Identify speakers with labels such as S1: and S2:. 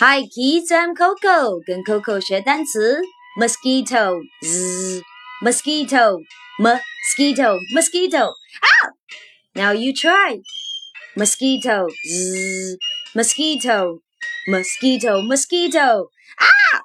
S1: Hi kids, I'm Coco，跟 Coco 学单词。Mosquito z mosquito mosquito mosquito Now you try mosquito z mosquito mosquito mosquito Ah!